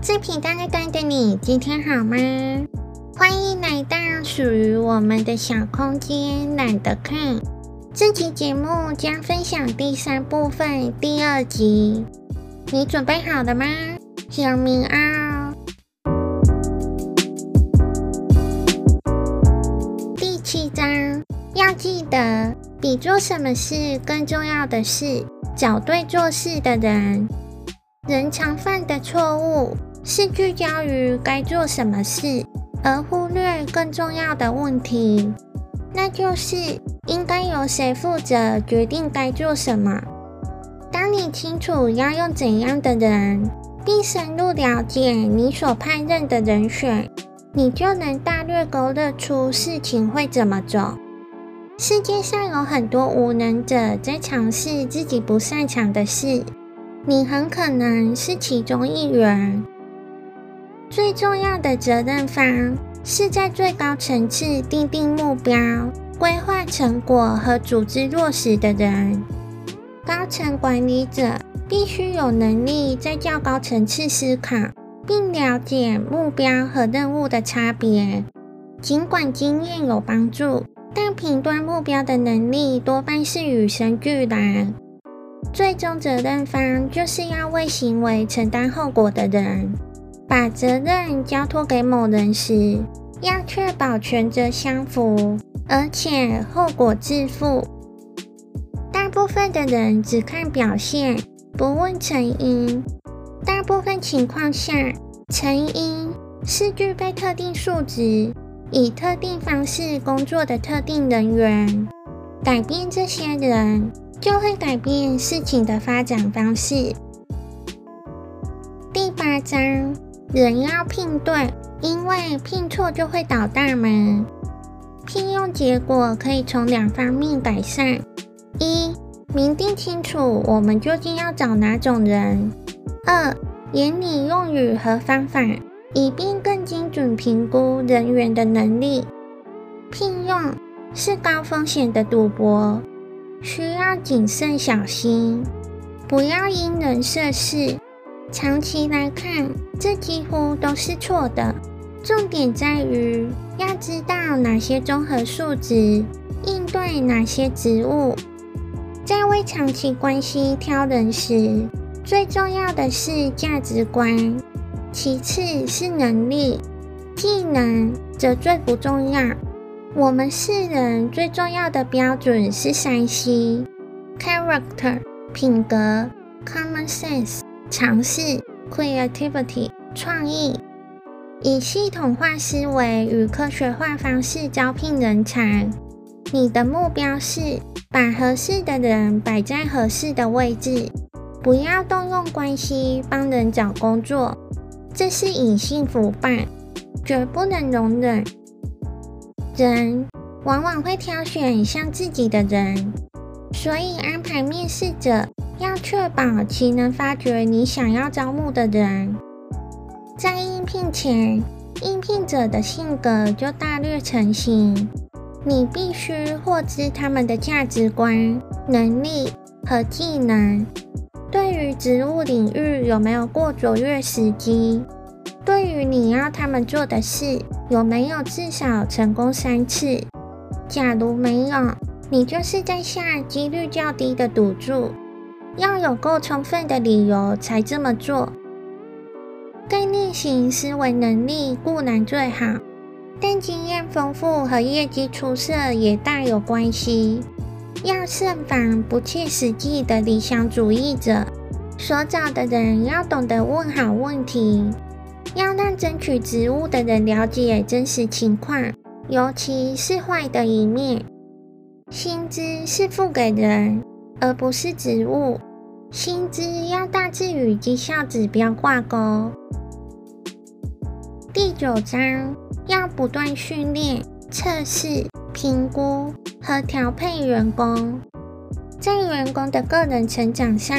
最平淡的的你，今天好吗？欢迎来到属于我们的小空间，懒得看。这期节目将分享第三部分第二集，你准备好了吗？小明啊，第七章要记得，比做什么事更重要的是找对做事的人。人常犯的错误是聚焦于该做什么事，而忽略更重要的问题，那就是应该由谁负责决定该做什么。当你清楚要用怎样的人，并深入了解你所派任的人选，你就能大略勾勒出事情会怎么走。世界上有很多无能者在尝试自己不擅长的事。你很可能是其中一员。最重要的责任方是在最高层次定定目标、规划成果和组织落实的人。高层管理者必须有能力在较高层次思考，并了解目标和任务的差别。尽管经验有帮助，但评断目标的能力多半是与生俱来。最终责任方就是要为行为承担后果的人。把责任交托给某人时，要确保权责相符，而且后果自负。大部分的人只看表现，不问成因。大部分情况下，成因是具备特定数值、以特定方式工作的特定人员。改变这些人。就会改变事情的发展方式。第八章，人要聘对，因为聘错就会倒大霉。聘用结果可以从两方面改善：一、明定清楚我们究竟要找哪种人；二、严拟用语和方法，以便更精准评估人员的能力。聘用是高风险的赌博。需要谨慎小心，不要因人设事。长期来看，这几乎都是错的。重点在于要知道哪些综合素质应对哪些职务。在为长期关系挑人时，最重要的是价值观，其次是能力，技能则最不重要。我们世人最重要的标准是三 C：character 品格、common sense 常识、creativity 创意。以系统化思维与科学化方式招聘人才。你的目标是把合适的人摆在合适的位置，不要动用关系帮人找工作，这是隐性腐败，绝不能容忍。人往往会挑选像自己的人，所以安排面试者要确保其能发掘你想要招募的人。在应聘前，应聘者的性格就大略成型，你必须获知他们的价值观、能力和技能。对于职务领域有没有过卓越时机？对于你要他们做的事，有没有至少成功三次？假如没有，你就是在下几率较低的赌注。要有够充分的理由才这么做。概念型思维能力固然最好，但经验丰富和业绩出色也大有关系。要慎防不切实际的理想主义者。所找的人要懂得问好问题。要让争取职务的人了解真实情况，尤其是坏的一面。薪资是付给人，而不是职务。薪资要大致与绩效指标挂钩。第九章要不断训练、测试、评估和调配员工，在员工的个人成长上。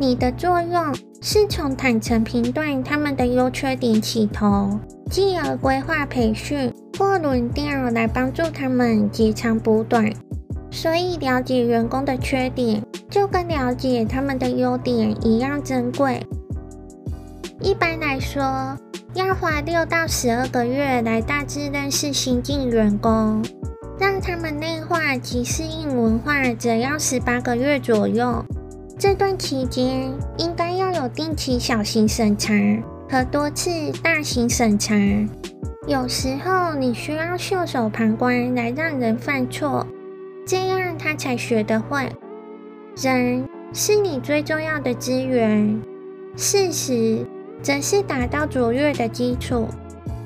你的作用是从坦诚评断他们的优缺点起头，继而规划培训或轮调来帮助他们截长补短。所以，了解员工的缺点，就跟了解他们的优点一样珍贵。一般来说，要花六到十二个月来大致认识新进员工，让他们内化及适应文化，则要十八个月左右。这段期间应该要有定期小型审查和多次大型审查。有时候你需要袖手旁观来让人犯错，这样他才学得会。人是你最重要的资源，事实。则是达到卓越的基础，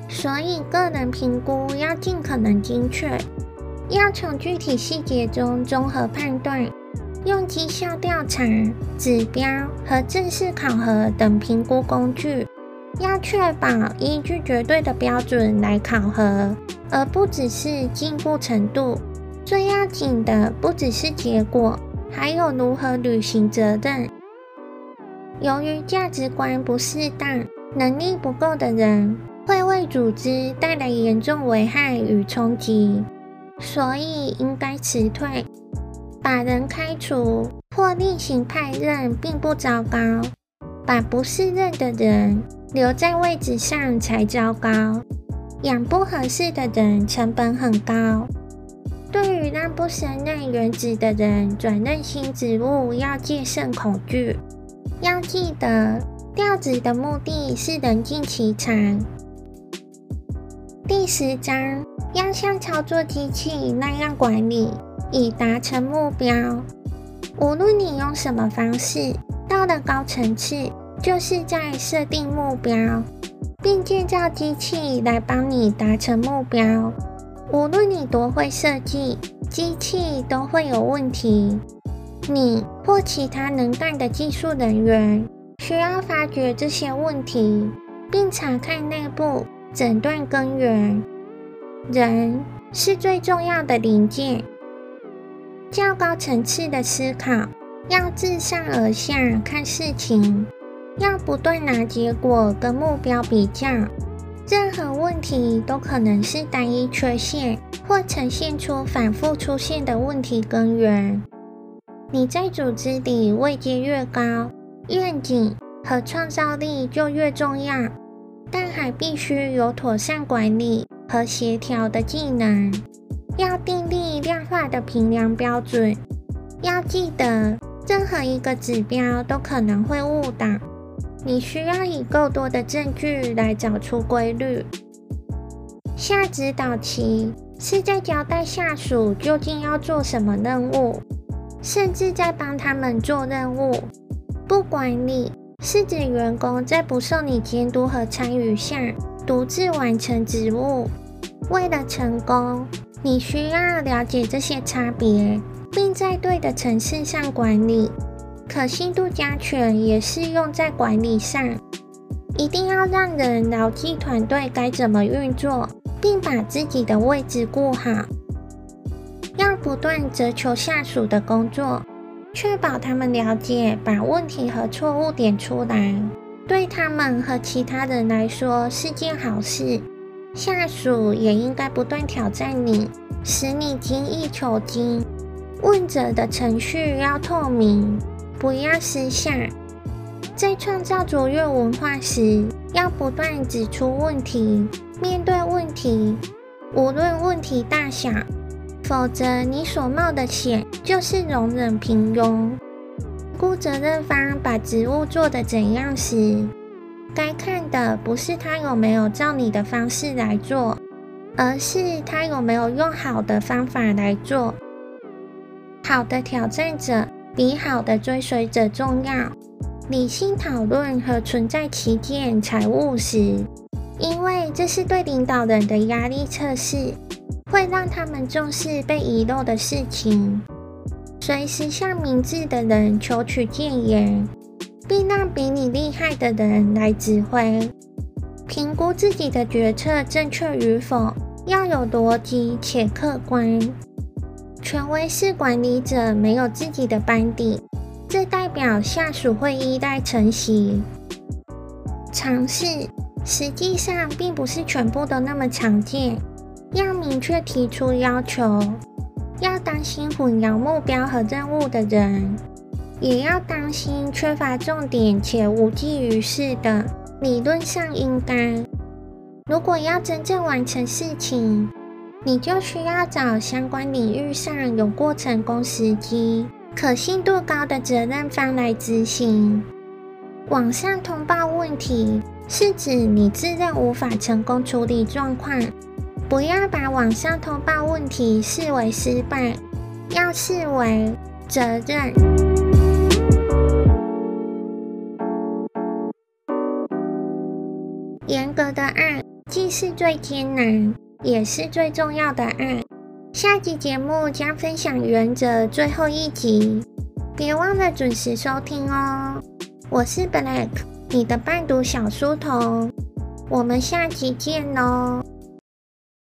所以个人评估要尽可能精确，要从具体细节中综合判断，用绩效调查、指标和正式考核等评估工具，要确保依据绝对的标准来考核，而不只是进步程度。最要紧的不只是结果，还有如何履行责任。由于价值观不适当、能力不够的人，会为组织带来严重危害与冲击，所以应该辞退。把人开除或另行派任并不糟糕，把不适任的人留在位置上才糟糕。养不合适的人成本很高。对于让不胜任原职的人转任新职务，要戒慎恐惧。要记得，调职的目的是人尽其长。第十章，要像操作机器那样管理，以达成目标。无论你用什么方式，到了高层次，就是在设定目标，并建造机器来帮你达成目标。无论你多会设计，机器都会有问题。你或其他能干的技术人员需要发掘这些问题，并查看内部，诊断根源。人是最重要的零件。较高层次的思考，要自上而下看事情，要不断拿结果跟目标比较。任何问题都可能是单一缺陷，或呈现出反复出现的问题根源。你在组织里位阶越高，愿景和创造力就越重要，但还必须有妥善管理和协调的技能。要订立量化的评量标准。要记得，任何一个指标都可能会误导。你需要以够多的证据来找出规律。下指导棋是在交代下属究竟要做什么任务。甚至在帮他们做任务。不管理是指员工在不受你监督和参与下独自完成职务。为了成功，你需要了解这些差别，并在对的层次上管理。可信度加权也适用在管理上，一定要让人牢记团队该怎么运作，并把自己的位置顾好。要不断责求下属的工作，确保他们了解，把问题和错误点出来，对他们和其他人来说是件好事。下属也应该不断挑战你，使你精益求精。问责的程序要透明，不要私下。在创造卓越文化时，要不断指出问题，面对问题，无论问题大小。否则，你所冒的险就是容忍平庸。顾责任方把职务做得怎样时，该看的不是他有没有照你的方式来做，而是他有没有用好的方法来做。好的挑战者比好的追随者重要。理性讨论和存在歧见才务实，因为这是对领导人的压力测试。会让他们重视被遗漏的事情，随时向明智的人求取建言，并让比你厉害的人来指挥。评估自己的决策正确与否，要有逻辑且客观。权威式管理者没有自己的班底，这代表下属会依赖承袭。尝试实际上并不是全部都那么常见。要明确提出要求，要当心混淆目标和任务的人，也要当心缺乏重点且无济于事的理论上应该。如果要真正完成事情，你就需要找相关领域上有过成功时机、可信度高的责任方来执行。网上通报问题是指你自认无法成功处理状况，不要把网上通报问题视为失败，要视为责任。严格的爱。既是最艰难，也是最重要的爱。下集节目将分享原则最后一集，别忘了准时收听哦。我是 Black，你的伴读小书童，我们下集见喽。